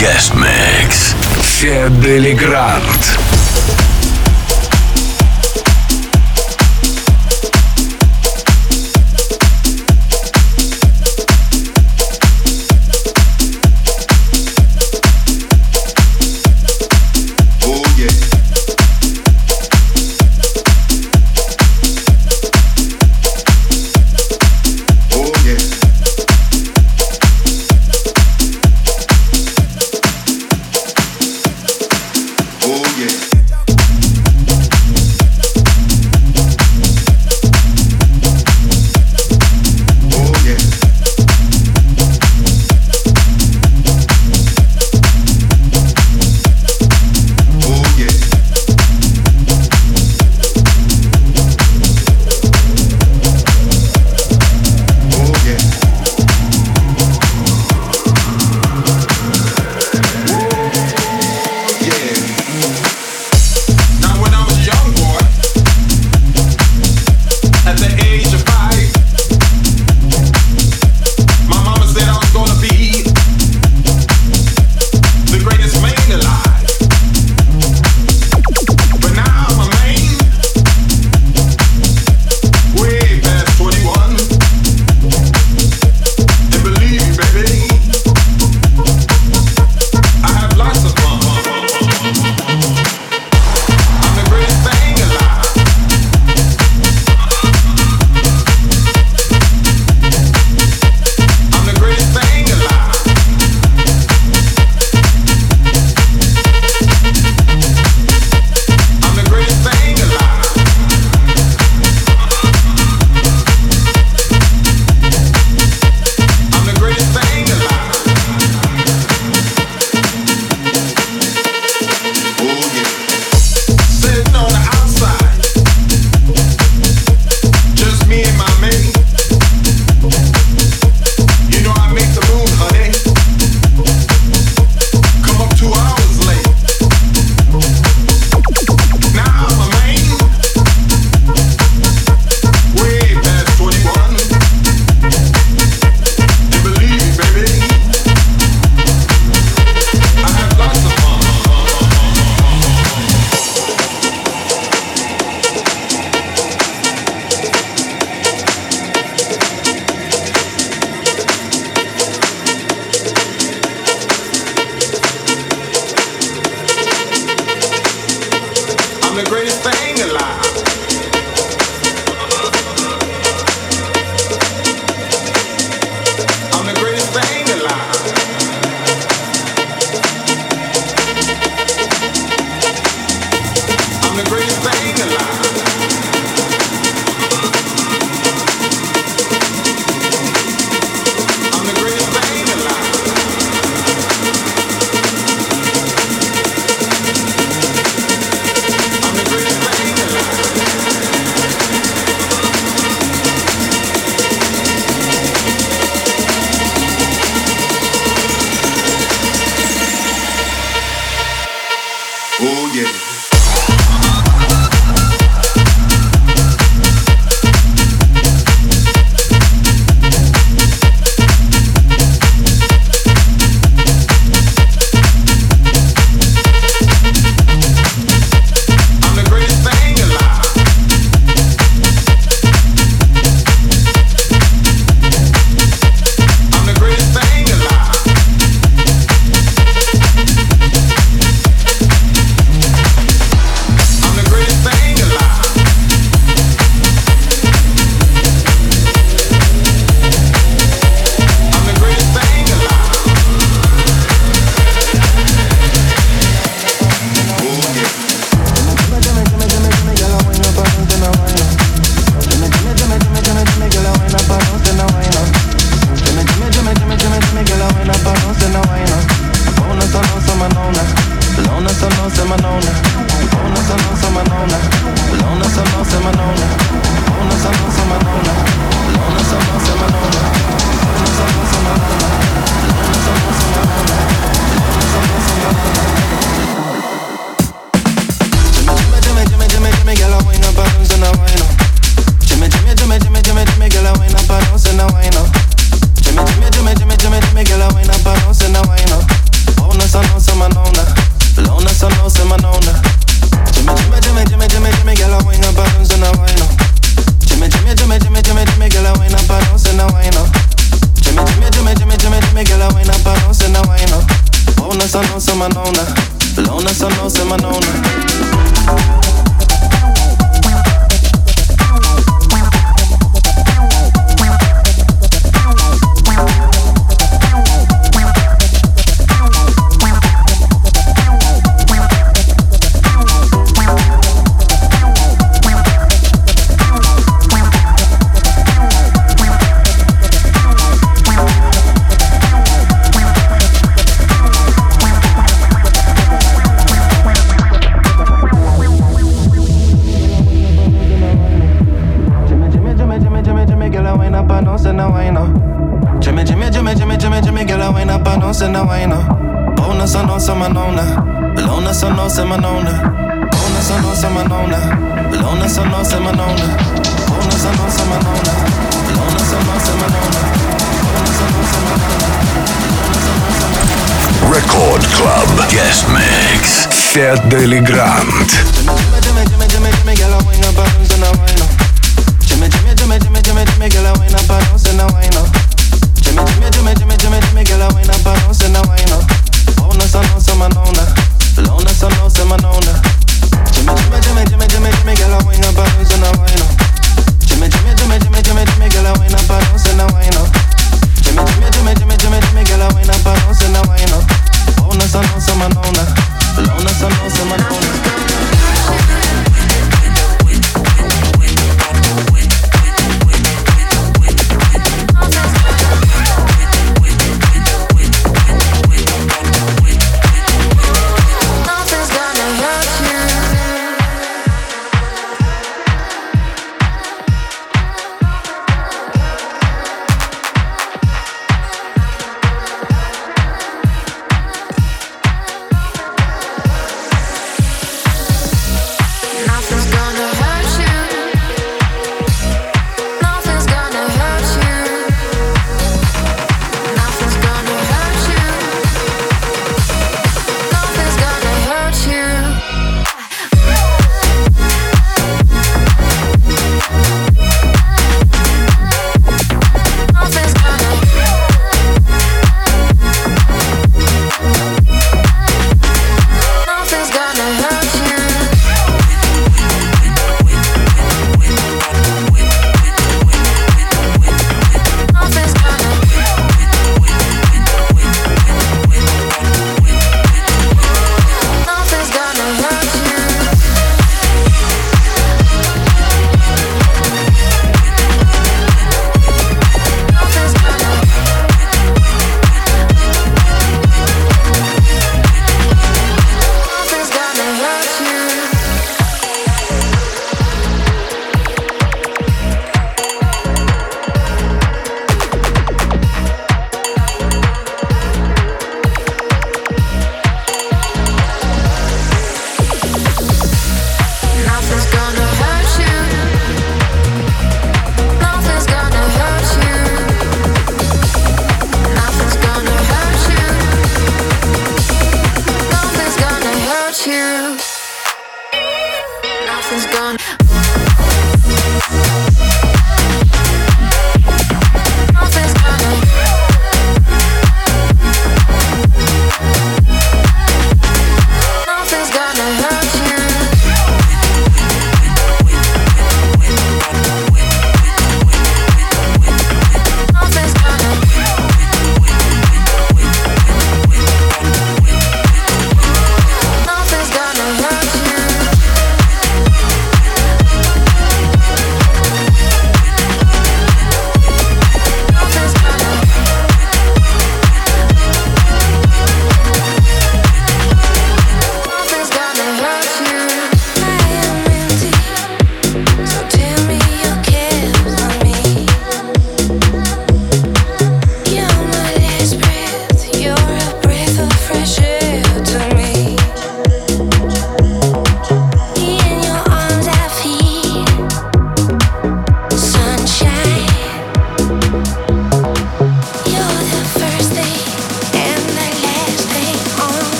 Guest Mix. Fedde Le Grand. yeah.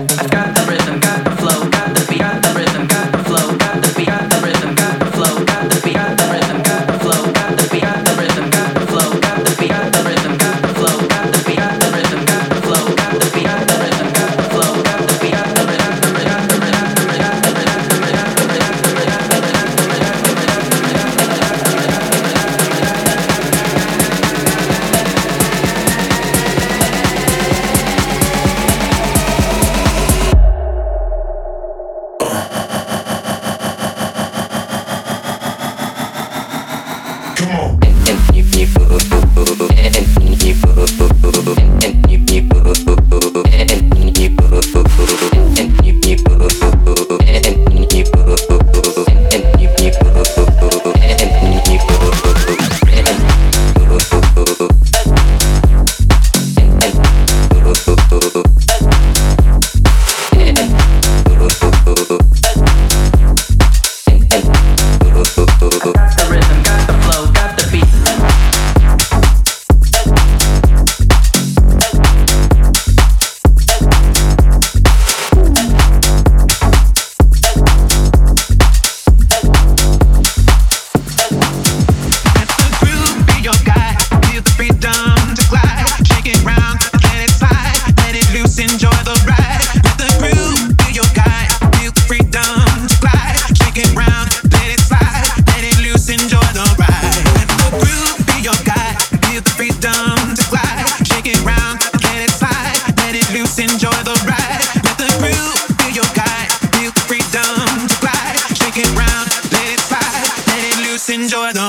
I've got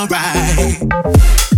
alright.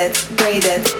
Braided. braid.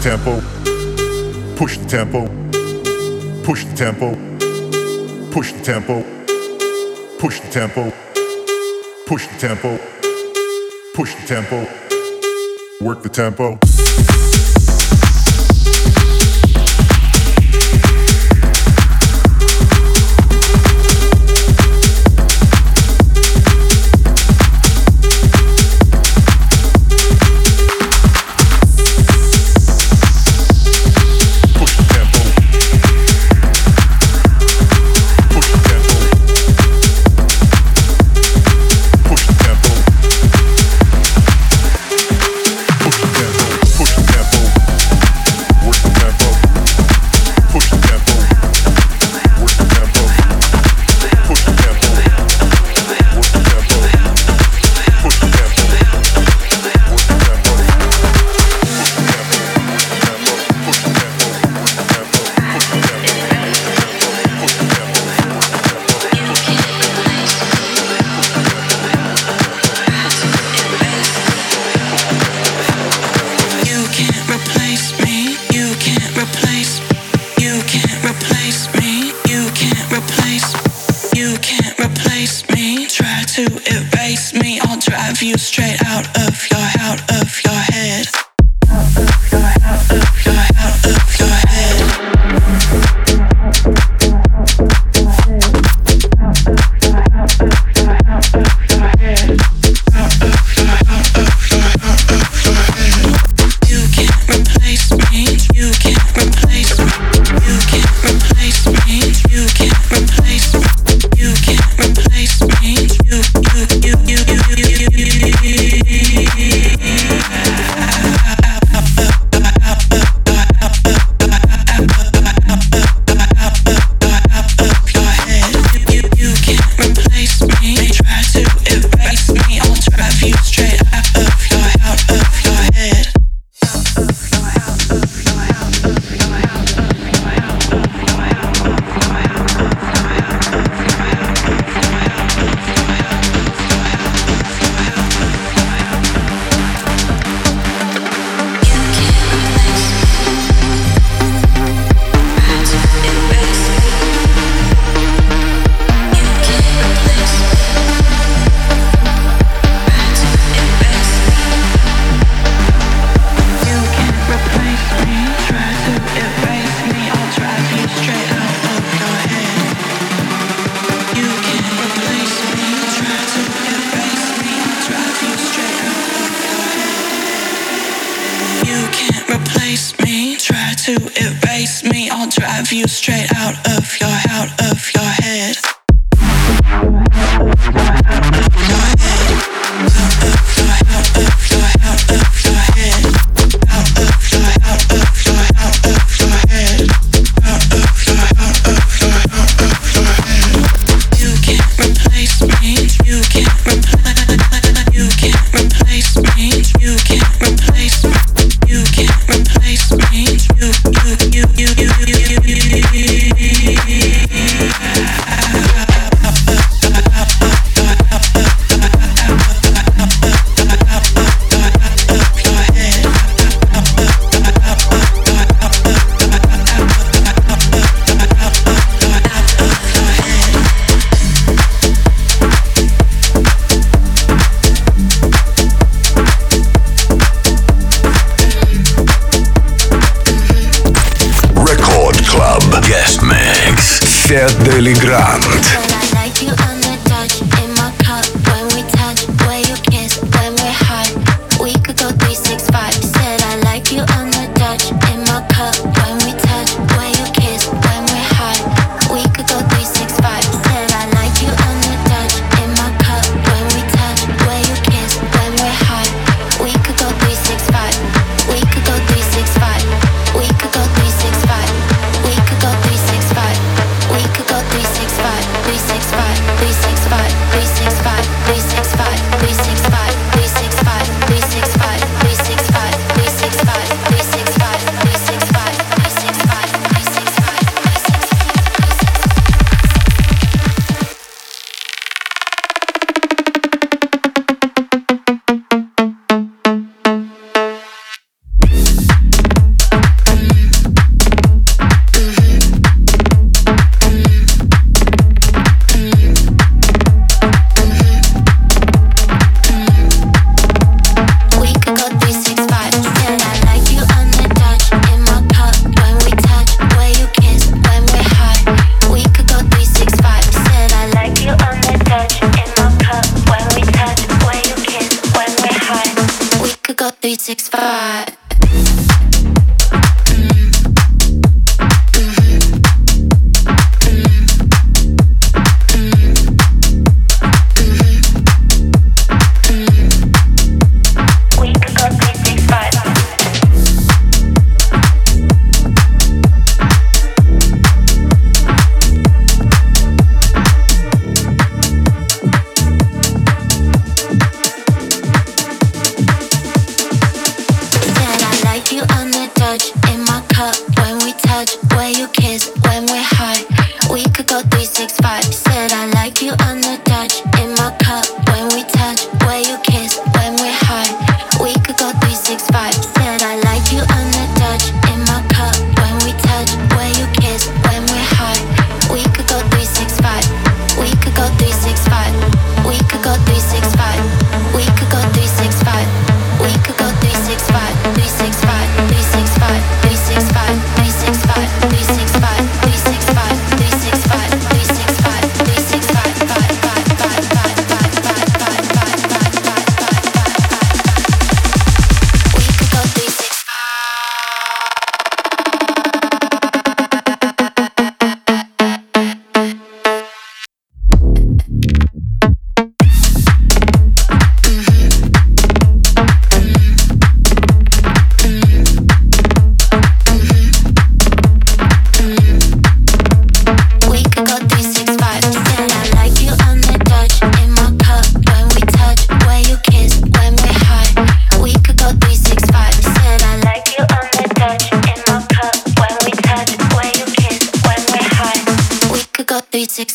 tempo, push the tempo, push the tempo, push the tempo. push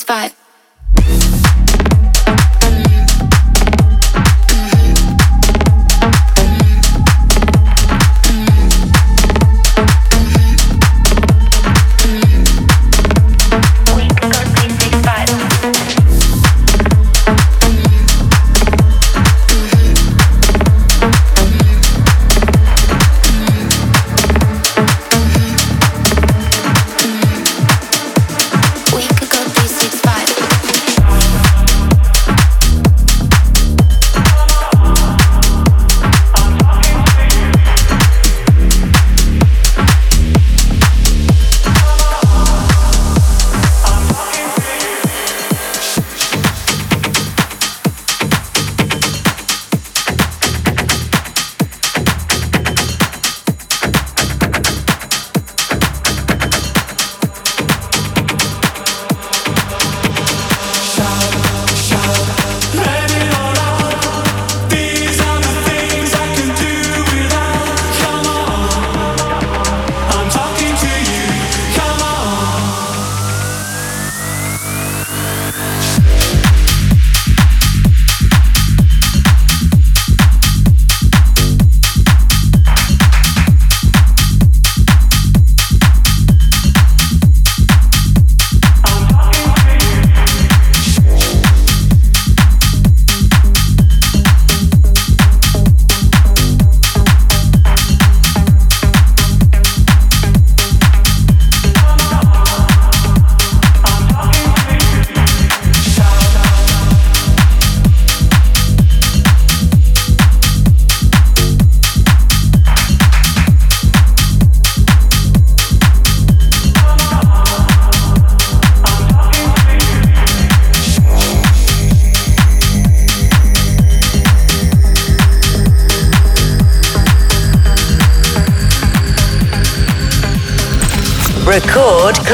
five.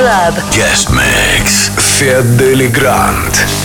Club. Guest Mix. Федели Грант.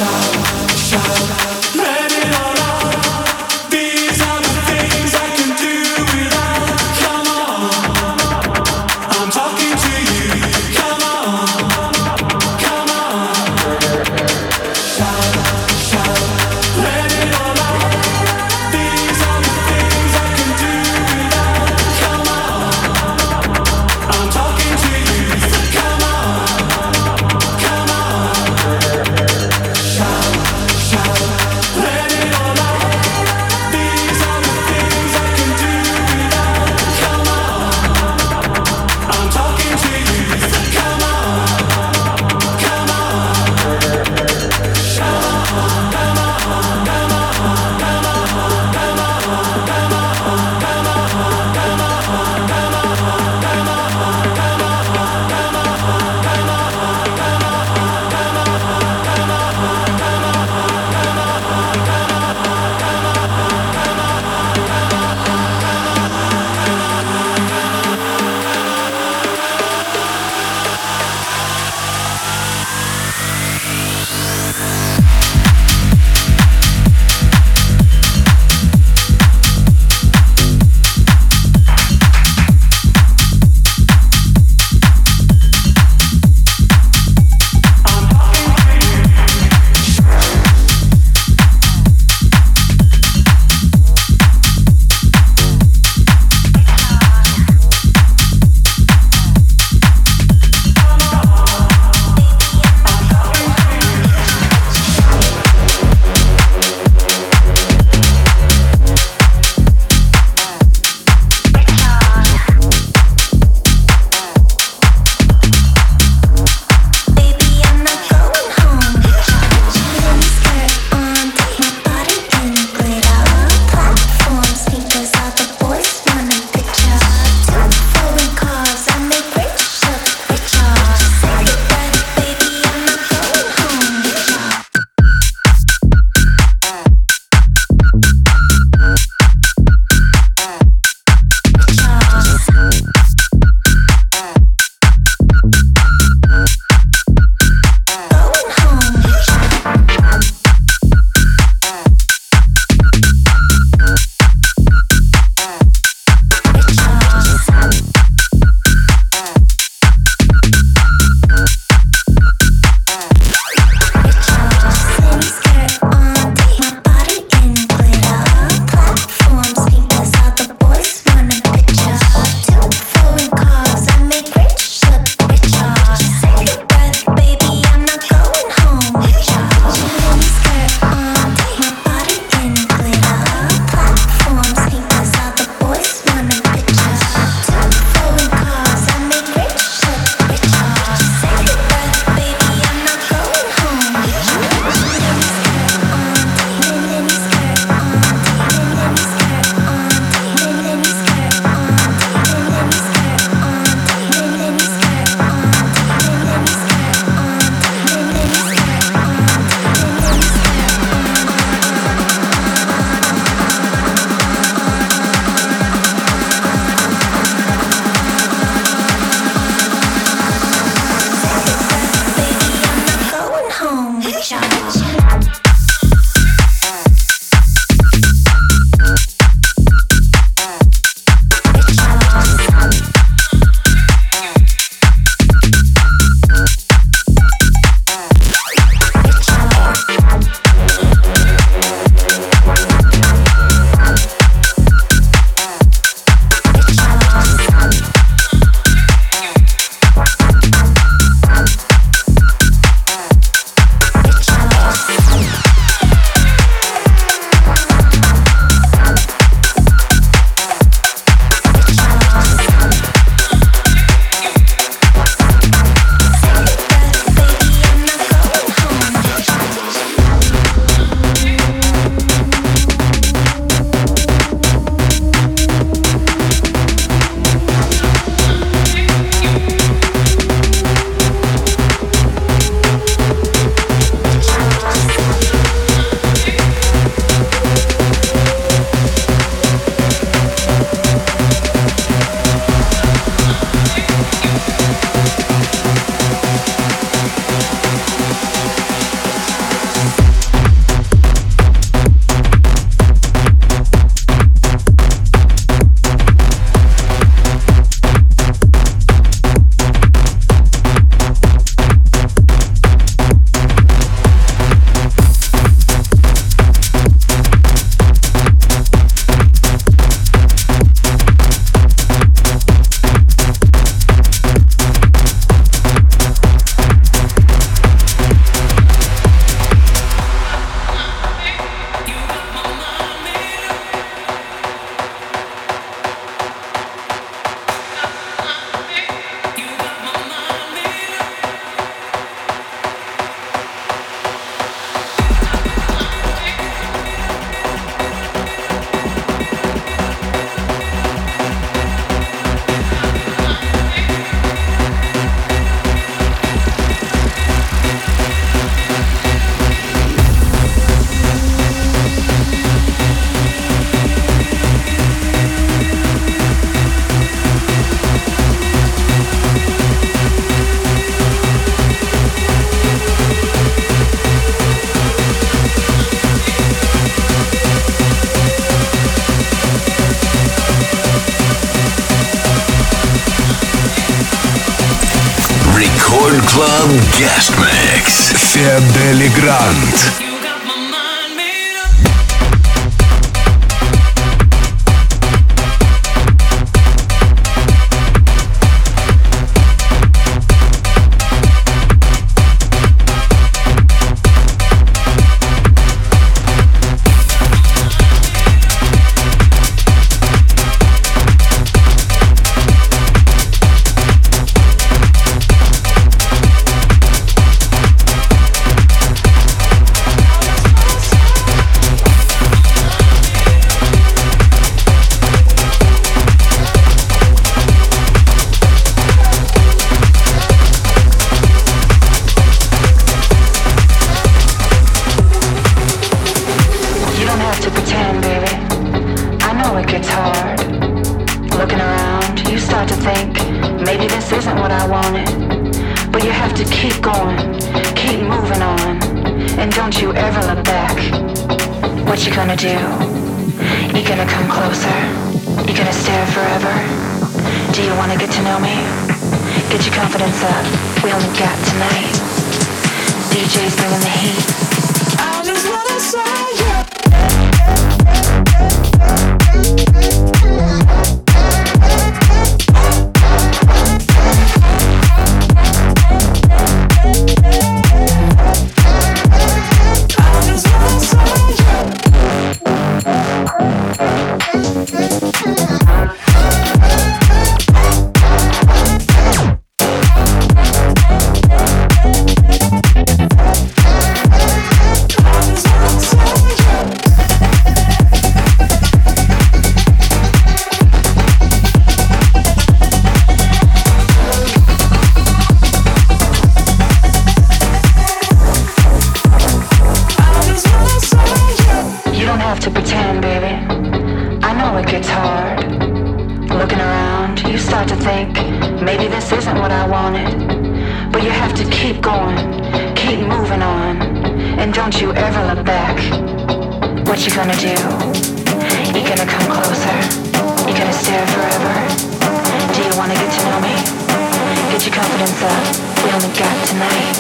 tonight.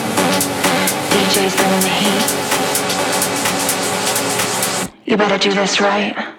DJ's bringing the heat. You better do this right.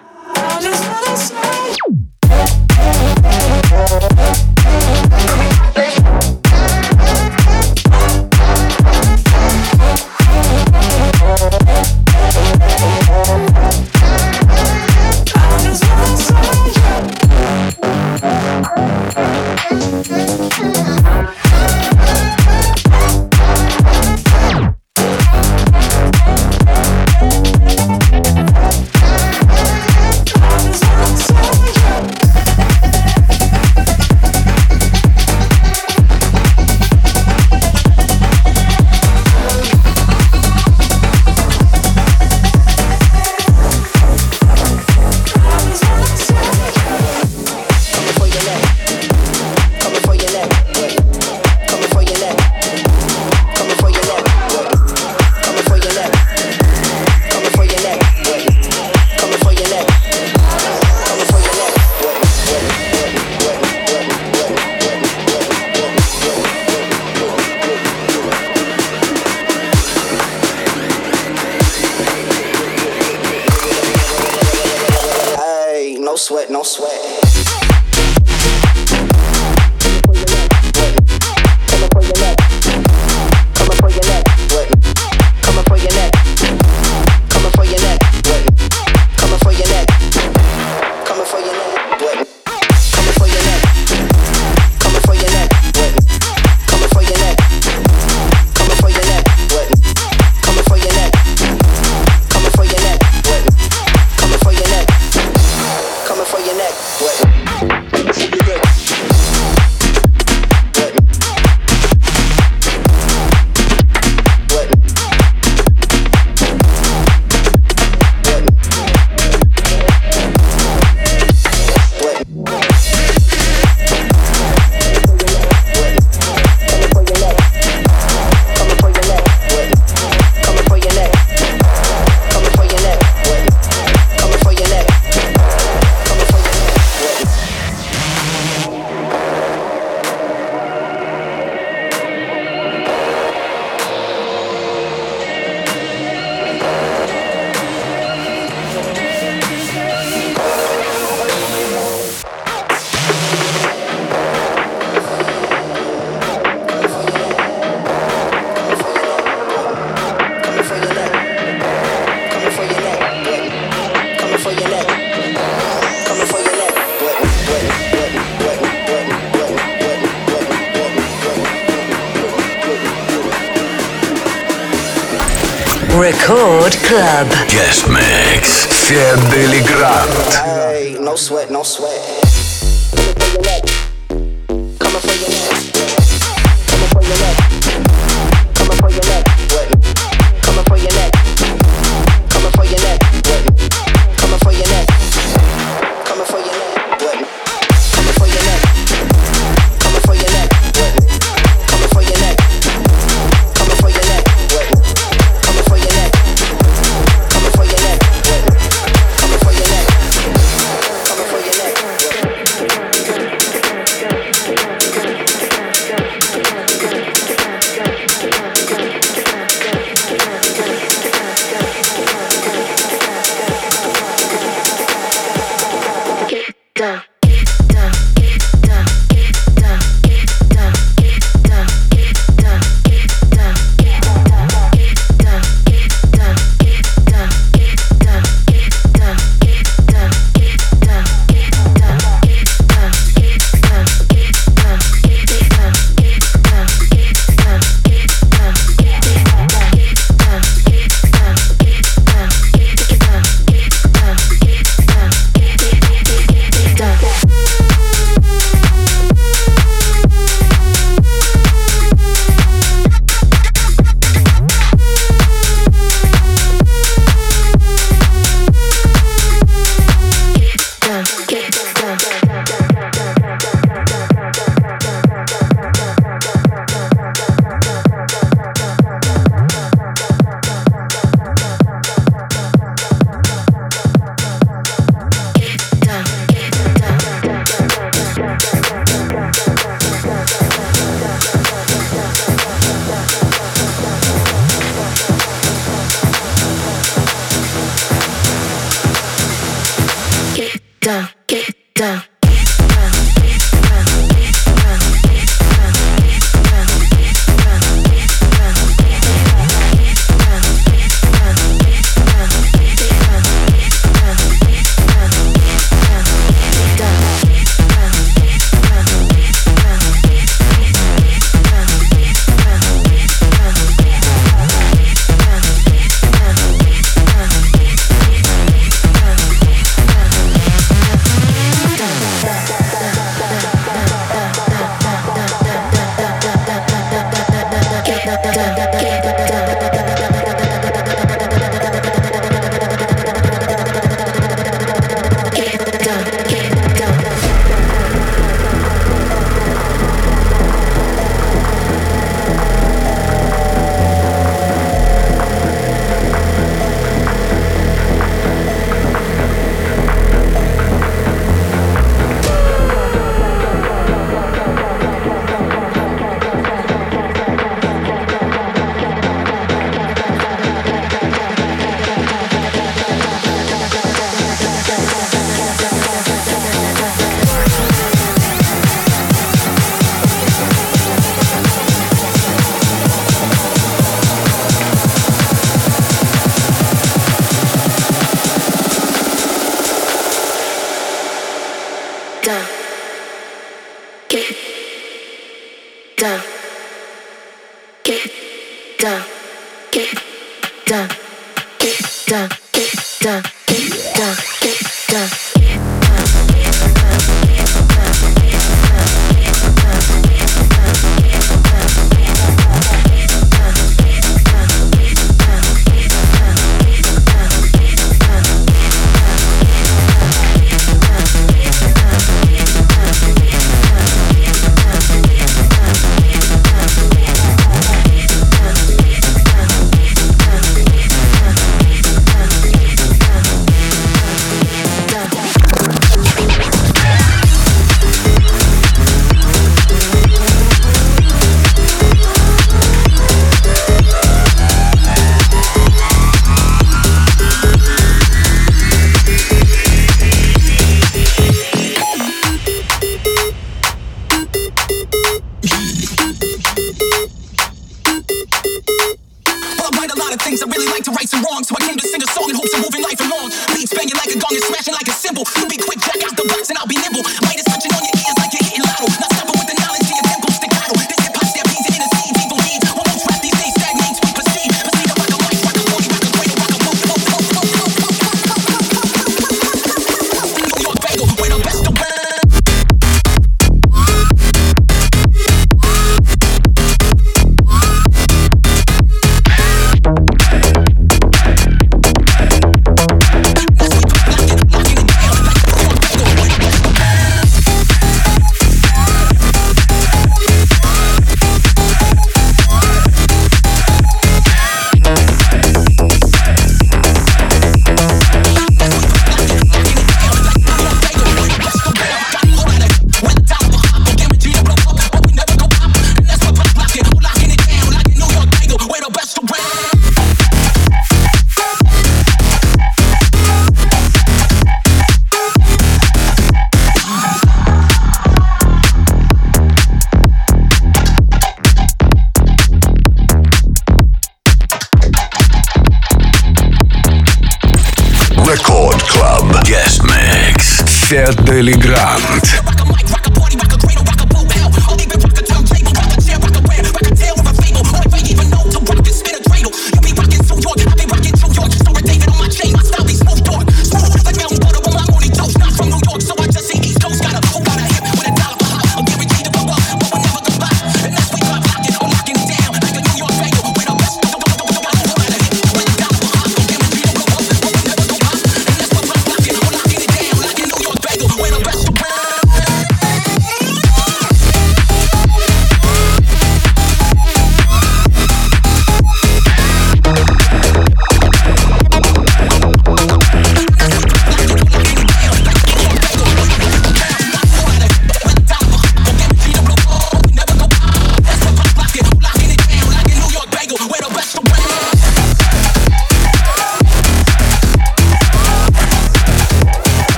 Club. Guest Mix. Fedde Le Grand. Hey, no sweat, no sweat.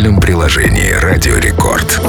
мобильном приложении «Радио Рекорд».